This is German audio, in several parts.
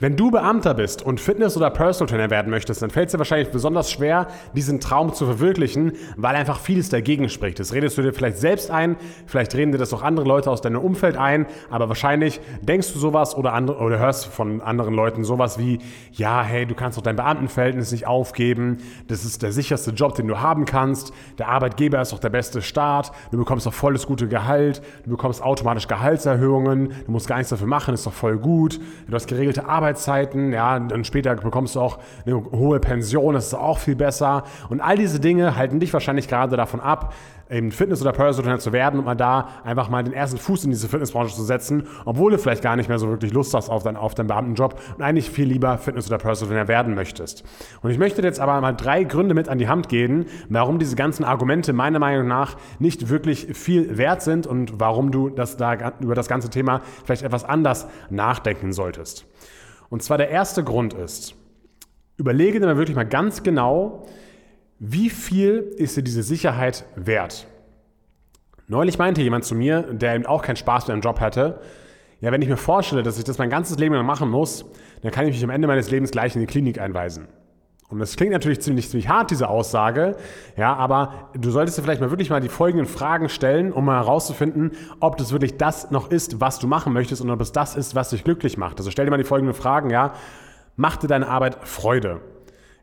Wenn du Beamter bist und Fitness- oder Personal Trainer werden möchtest, dann fällt es dir wahrscheinlich besonders schwer, diesen Traum zu verwirklichen, weil einfach vieles dagegen spricht. Das redest du dir vielleicht selbst ein, vielleicht reden dir das auch andere Leute aus deinem Umfeld ein, aber wahrscheinlich denkst du sowas oder, andere, oder hörst von anderen Leuten sowas wie, ja, hey, du kannst doch dein Beamtenverhältnis nicht aufgeben, das ist der sicherste Job, den du haben kannst, der Arbeitgeber ist doch der beste Staat, du bekommst doch volles gute Gehalt, du bekommst automatisch Gehaltserhöhungen, du musst gar nichts dafür machen, ist doch voll gut, du hast geregelte Arbeit Arbeitszeiten, ja, dann später bekommst du auch eine hohe Pension, das ist auch viel besser. Und all diese Dinge halten dich wahrscheinlich gerade davon ab, eben Fitness- oder Personal zu werden und mal da einfach mal den ersten Fuß in diese Fitnessbranche zu setzen, obwohl du vielleicht gar nicht mehr so wirklich Lust hast auf, dein, auf deinen Beamtenjob und eigentlich viel lieber Fitness- oder Personal werden möchtest. Und ich möchte dir jetzt aber mal drei Gründe mit an die Hand geben, warum diese ganzen Argumente meiner Meinung nach nicht wirklich viel wert sind und warum du das da, über das ganze Thema vielleicht etwas anders nachdenken solltest. Und zwar der erste Grund ist, überlege dir mal wirklich mal ganz genau, wie viel ist dir diese Sicherheit wert? Neulich meinte jemand zu mir, der eben auch keinen Spaß mit einem Job hatte, ja, wenn ich mir vorstelle, dass ich das mein ganzes Leben lang machen muss, dann kann ich mich am Ende meines Lebens gleich in die Klinik einweisen. Und das klingt natürlich ziemlich, ziemlich hart, diese Aussage, ja, aber du solltest dir vielleicht mal wirklich mal die folgenden Fragen stellen, um mal herauszufinden, ob das wirklich das noch ist, was du machen möchtest und ob es das ist, was dich glücklich macht. Also stell dir mal die folgenden Fragen, ja. Macht dir deine Arbeit Freude?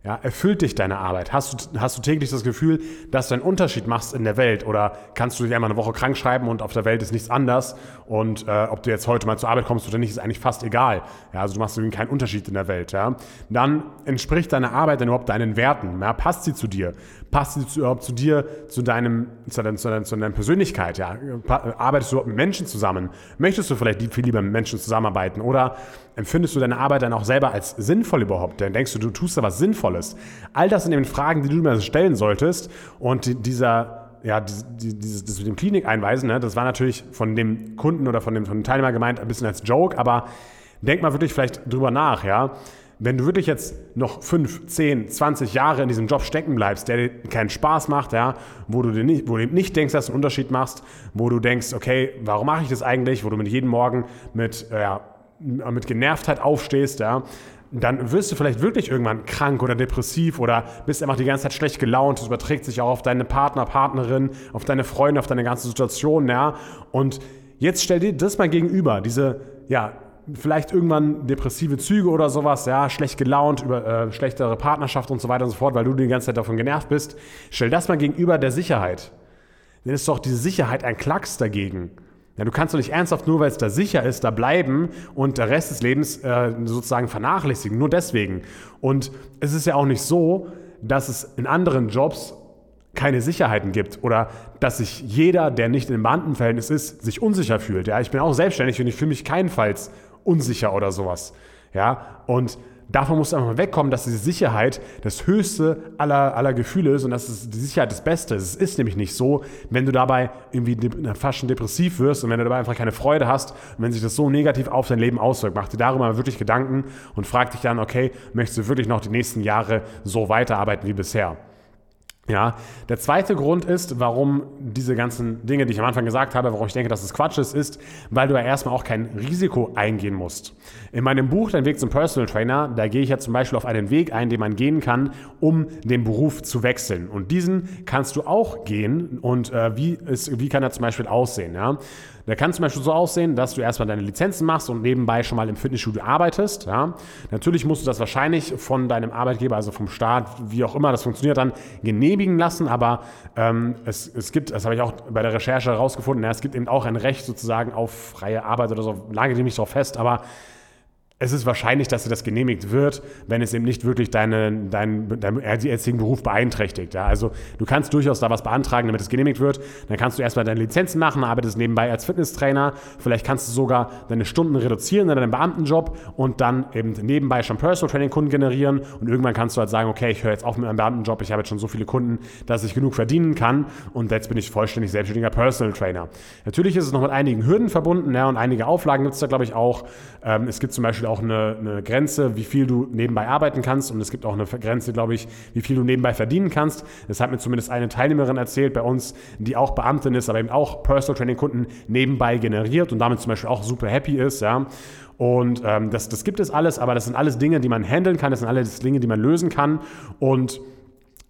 Ja, erfüllt dich deine Arbeit? Hast du, hast du täglich das Gefühl, dass du einen Unterschied machst in der Welt? Oder kannst du dich einmal eine Woche krank schreiben und auf der Welt ist nichts anders? Und äh, ob du jetzt heute mal zur Arbeit kommst oder nicht, ist eigentlich fast egal. Ja, also du machst irgendwie keinen Unterschied in der Welt. Ja? Dann entspricht deine Arbeit denn überhaupt deinen Werten? Ja, passt sie zu dir? Passt sie zu, überhaupt zu dir, zu, deinem, zu, deinem, zu, deinem, zu deiner Persönlichkeit? Ja? Arbeitest du mit Menschen zusammen? Möchtest du vielleicht viel lieber mit Menschen zusammenarbeiten? Oder empfindest du deine Arbeit dann auch selber als sinnvoll überhaupt? Dann denkst du, du tust da was Sinnvolles. All das sind eben Fragen, die du mir stellen solltest. Und dieser, ja, dieses, das mit dem Klinik einweisen, ne, das war natürlich von dem Kunden oder von dem, von dem Teilnehmer gemeint ein bisschen als Joke, aber denk mal wirklich vielleicht drüber nach, ja. Wenn du wirklich jetzt noch 5, 10, 20 Jahre in diesem Job stecken bleibst, der dir keinen Spaß macht, ja, wo du dir nicht, wo du nicht denkst, dass du einen Unterschied machst, wo du denkst, okay, warum mache ich das eigentlich, wo du mit jedem Morgen mit, äh, ja, mit Genervtheit aufstehst, ja, dann wirst du vielleicht wirklich irgendwann krank oder depressiv oder bist einfach die ganze Zeit schlecht gelaunt. Das überträgt sich auch auf deine Partner, Partnerin, auf deine Freunde, auf deine ganze Situation, ja. Und jetzt stell dir das mal gegenüber, diese, ja, vielleicht irgendwann depressive Züge oder sowas, ja, schlecht gelaunt, über äh, schlechtere Partnerschaft und so weiter und so fort, weil du die ganze Zeit davon genervt bist. Stell das mal gegenüber der Sicherheit. Dann ist doch diese Sicherheit ein Klacks dagegen. Ja, du kannst doch nicht ernsthaft, nur weil es da sicher ist, da bleiben und der Rest des Lebens äh, sozusagen vernachlässigen. Nur deswegen. Und es ist ja auch nicht so, dass es in anderen Jobs keine Sicherheiten gibt oder dass sich jeder, der nicht im Beamtenverhältnis ist, sich unsicher fühlt. Ja, ich bin auch selbstständig und ich fühle mich keinenfalls unsicher oder sowas. Ja, und davon musst du einfach mal wegkommen, dass diese Sicherheit das höchste aller, aller Gefühle ist und dass es die Sicherheit das Beste ist. Es ist nämlich nicht so, wenn du dabei irgendwie fast schon depressiv wirst und wenn du dabei einfach keine Freude hast und wenn sich das so negativ auf dein Leben auswirkt. Mach dir darüber mal wirklich Gedanken und frag dich dann, okay, möchtest du wirklich noch die nächsten Jahre so weiterarbeiten wie bisher? Ja, der zweite Grund ist, warum diese ganzen Dinge, die ich am Anfang gesagt habe, warum ich denke, dass es Quatsch ist, ist, weil du ja erstmal auch kein Risiko eingehen musst. In meinem Buch Dein Weg zum Personal Trainer, da gehe ich ja zum Beispiel auf einen Weg ein, den man gehen kann, um den Beruf zu wechseln. Und diesen kannst du auch gehen. Und äh, wie, ist, wie kann er zum Beispiel aussehen? Ja? Der kann zum Beispiel so aussehen, dass du erstmal deine Lizenzen machst und nebenbei schon mal im Fitnessstudio arbeitest. Ja. Natürlich musst du das wahrscheinlich von deinem Arbeitgeber, also vom Staat, wie auch immer das funktioniert, dann genehmigen lassen. Aber ähm, es, es gibt, das habe ich auch bei der Recherche herausgefunden, ja, es gibt eben auch ein Recht sozusagen auf freie Arbeit oder so, lage dich nicht darauf fest, aber es ist wahrscheinlich, dass dir das genehmigt wird, wenn es eben nicht wirklich deinen dein, dein jetzigen Beruf beeinträchtigt. Ja? Also du kannst durchaus da was beantragen, damit es genehmigt wird. Dann kannst du erstmal deine Lizenzen machen, arbeitest nebenbei als Fitnesstrainer. Vielleicht kannst du sogar deine Stunden reduzieren in deinem Beamtenjob und dann eben nebenbei schon Personal Training Kunden generieren. Und irgendwann kannst du halt sagen, okay, ich höre jetzt auf mit meinem Beamtenjob, ich habe jetzt schon so viele Kunden, dass ich genug verdienen kann und jetzt bin ich vollständig selbstständiger Personal Trainer. Natürlich ist es noch mit einigen Hürden verbunden ja, und einige Auflagen gibt es da, glaube ich, auch. Ähm, es gibt zum Beispiel Beispiel auch eine, eine, Grenze, wie viel du nebenbei arbeiten kannst und es gibt auch eine Grenze, glaube ich, wie viel du nebenbei verdienen kannst. Das hat mir zumindest eine Teilnehmerin erzählt bei uns, die auch Beamtin ist, aber eben auch Personal Training Kunden nebenbei generiert und damit zum Beispiel auch super happy ist, ja. Und ähm, das, das gibt es alles, aber das sind alles Dinge, die man handeln kann, das sind alles Dinge, die man lösen kann und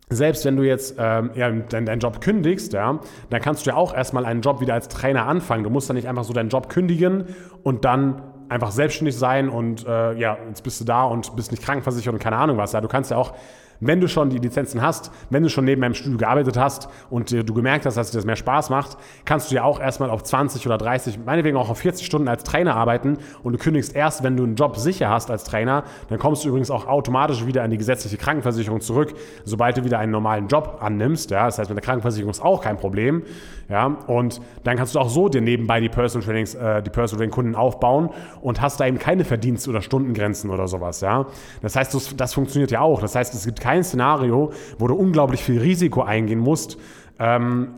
selbst wenn du jetzt ähm, ja, deinen, Job kündigst, ja, dann kannst du ja auch erstmal einen Job wieder als Trainer anfangen. Du musst dann nicht einfach so deinen Job kündigen und dann einfach selbstständig sein und äh, ja, jetzt bist du da und bist nicht krankenversichert und keine Ahnung was. Ja, du kannst ja auch wenn du schon die Lizenzen hast, wenn du schon neben einem Studio gearbeitet hast und du gemerkt hast, dass dir das mehr Spaß macht, kannst du ja auch erstmal auf 20 oder 30, meinetwegen auch auf 40 Stunden als Trainer arbeiten und du kündigst erst, wenn du einen Job sicher hast als Trainer, dann kommst du übrigens auch automatisch wieder an die gesetzliche Krankenversicherung zurück, sobald du wieder einen normalen Job annimmst. Ja? Das heißt, mit der Krankenversicherung ist auch kein Problem. Ja? Und dann kannst du auch so dir nebenbei die Personal Trainings, äh, die Personal Training Kunden aufbauen und hast da eben keine Verdienst- oder Stundengrenzen oder sowas. Ja? Das heißt, das, das funktioniert ja auch. Das heißt, es gibt kein Szenario, wo du unglaublich viel Risiko eingehen musst, ähm,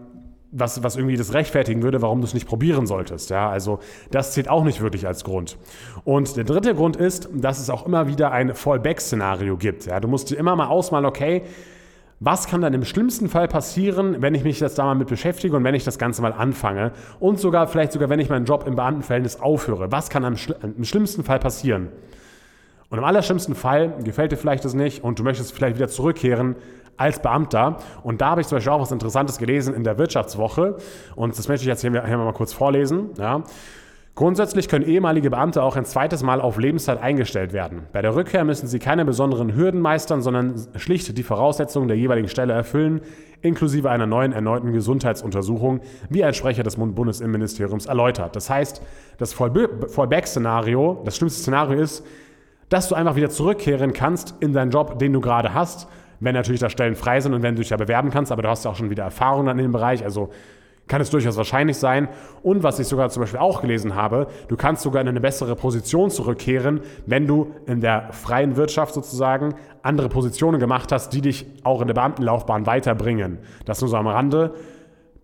was, was irgendwie das rechtfertigen würde, warum du es nicht probieren solltest. Ja, also das zählt auch nicht wirklich als Grund. Und der dritte Grund ist, dass es auch immer wieder ein Fallback-Szenario gibt. Ja, du musst dir immer mal ausmalen, okay, was kann dann im schlimmsten Fall passieren, wenn ich mich jetzt da mal mit beschäftige und wenn ich das Ganze mal anfange? Und sogar, vielleicht sogar, wenn ich meinen Job im Beamtenverhältnis aufhöre. Was kann im schlimmsten Fall passieren? Und im allerschlimmsten Fall gefällt dir vielleicht das nicht und du möchtest vielleicht wieder zurückkehren als Beamter. Und da habe ich zum Beispiel auch was Interessantes gelesen in der Wirtschaftswoche. Und das möchte ich jetzt hier, hier mal kurz vorlesen. Ja. Grundsätzlich können ehemalige Beamte auch ein zweites Mal auf Lebenszeit eingestellt werden. Bei der Rückkehr müssen sie keine besonderen Hürden meistern, sondern schlicht die Voraussetzungen der jeweiligen Stelle erfüllen, inklusive einer neuen erneuten Gesundheitsuntersuchung, wie ein Sprecher des Bundesinnenministeriums erläutert. Das heißt, das Fallback-Szenario, das schlimmste Szenario ist, dass du einfach wieder zurückkehren kannst in deinen Job, den du gerade hast, wenn natürlich da Stellen frei sind und wenn du dich ja bewerben kannst, aber du hast ja auch schon wieder Erfahrung in dem Bereich, also kann es durchaus wahrscheinlich sein. Und was ich sogar zum Beispiel auch gelesen habe, du kannst sogar in eine bessere Position zurückkehren, wenn du in der freien Wirtschaft sozusagen andere Positionen gemacht hast, die dich auch in der Beamtenlaufbahn weiterbringen. Das nur so am Rande.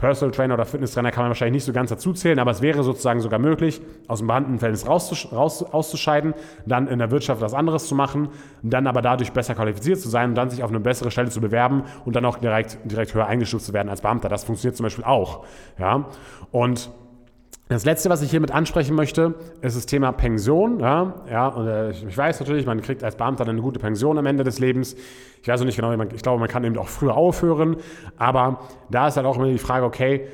Personal Trainer oder Fitnesstrainer kann man wahrscheinlich nicht so ganz dazu zählen, aber es wäre sozusagen sogar möglich, aus dem raus, raus, auszuscheiden, dann in der Wirtschaft was anderes zu machen, dann aber dadurch besser qualifiziert zu sein und dann sich auf eine bessere Stelle zu bewerben und dann auch direkt, direkt höher eingestuft zu werden als Beamter. Das funktioniert zum Beispiel auch. Ja? Und das letzte, was ich hiermit ansprechen möchte, ist das Thema Pension. Ja, ja und äh, ich weiß natürlich, man kriegt als Beamter eine gute Pension am Ende des Lebens. Ich weiß auch nicht genau, ich glaube, man kann eben auch früher aufhören. Aber da ist halt auch immer die Frage, okay,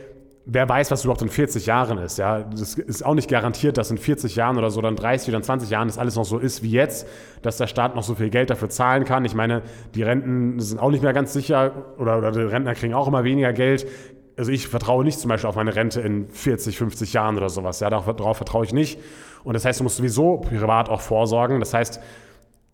wer weiß, was überhaupt in 40 Jahren ist. Ja, das ist auch nicht garantiert, dass in 40 Jahren oder so, dann 30 oder 20 Jahren das alles noch so ist wie jetzt, dass der Staat noch so viel Geld dafür zahlen kann. Ich meine, die Renten sind auch nicht mehr ganz sicher oder, oder die Rentner kriegen auch immer weniger Geld also ich vertraue nicht zum Beispiel auf meine Rente in 40, 50 Jahren oder sowas. Ja, darauf vertraue ich nicht. Und das heißt, du musst sowieso privat auch vorsorgen. Das heißt,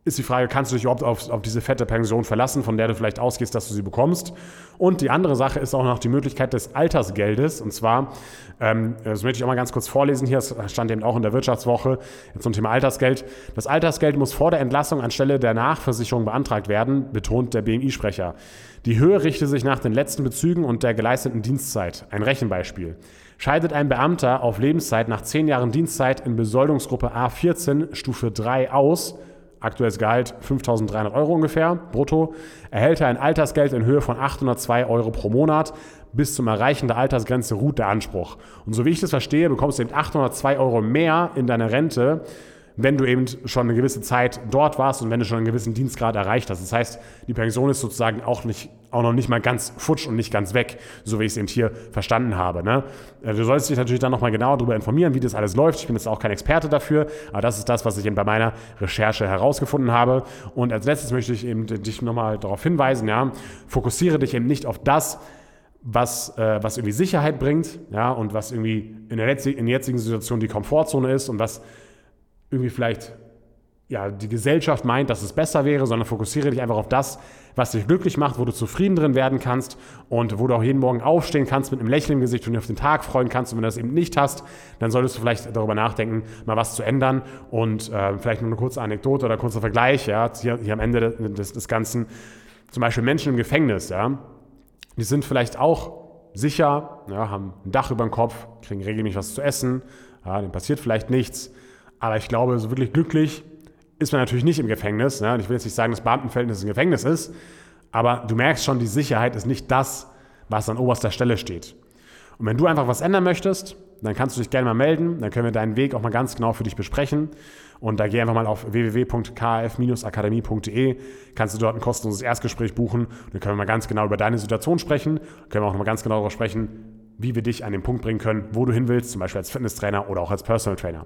ist die Frage, kannst du dich überhaupt auf, auf, diese fette Pension verlassen, von der du vielleicht ausgehst, dass du sie bekommst? Und die andere Sache ist auch noch die Möglichkeit des Altersgeldes. Und zwar, ähm, das möchte ich auch mal ganz kurz vorlesen hier, das stand eben auch in der Wirtschaftswoche zum Thema Altersgeld. Das Altersgeld muss vor der Entlassung anstelle der Nachversicherung beantragt werden, betont der BMI-Sprecher. Die Höhe richte sich nach den letzten Bezügen und der geleisteten Dienstzeit. Ein Rechenbeispiel. Scheidet ein Beamter auf Lebenszeit nach 10 Jahren Dienstzeit in Besoldungsgruppe A14 Stufe 3 aus, aktuelles Gehalt 5.300 Euro ungefähr, brutto, erhält er ein Altersgeld in Höhe von 802 Euro pro Monat. Bis zum Erreichen der Altersgrenze ruht der Anspruch. Und so wie ich das verstehe, bekommst du eben 802 Euro mehr in deine Rente, wenn du eben schon eine gewisse Zeit dort warst und wenn du schon einen gewissen Dienstgrad erreicht hast. Das heißt, die Pension ist sozusagen auch, nicht, auch noch nicht mal ganz futsch und nicht ganz weg, so wie ich es eben hier verstanden habe. Ne? Äh, du solltest dich natürlich dann nochmal genauer darüber informieren, wie das alles läuft. Ich bin jetzt auch kein Experte dafür, aber das ist das, was ich eben bei meiner Recherche herausgefunden habe. Und als letztes möchte ich eben dich nochmal darauf hinweisen, ja, fokussiere dich eben nicht auf das, was, äh, was irgendwie Sicherheit bringt ja, und was irgendwie in der, in der jetzigen Situation die Komfortzone ist und was irgendwie vielleicht ja, die Gesellschaft meint, dass es besser wäre, sondern fokussiere dich einfach auf das, was dich glücklich macht, wo du zufrieden drin werden kannst und wo du auch jeden Morgen aufstehen kannst mit einem Lächeln im Gesicht und dich auf den Tag freuen kannst. Und wenn du das eben nicht hast, dann solltest du vielleicht darüber nachdenken, mal was zu ändern. Und äh, vielleicht nur eine kurze Anekdote oder kurzer Vergleich, ja, hier, hier am Ende des, des Ganzen. Zum Beispiel Menschen im Gefängnis, ja, die sind vielleicht auch sicher, ja, haben ein Dach über dem Kopf, kriegen regelmäßig was zu essen, ja, denen passiert vielleicht nichts aber ich glaube, so wirklich glücklich ist man natürlich nicht im Gefängnis. Ne? Und ich will jetzt nicht sagen, dass Beamtenverhältnis ein Gefängnis ist, aber du merkst schon, die Sicherheit ist nicht das, was an oberster Stelle steht. Und wenn du einfach was ändern möchtest, dann kannst du dich gerne mal melden. Dann können wir deinen Weg auch mal ganz genau für dich besprechen. Und da geh einfach mal auf www.kf-akademie.de, kannst du dort ein kostenloses Erstgespräch buchen. Dann können wir mal ganz genau über deine Situation sprechen. Können wir auch mal ganz genau darüber sprechen, wie wir dich an den Punkt bringen können, wo du hin willst, zum Beispiel als Fitnesstrainer oder auch als Personal Trainer.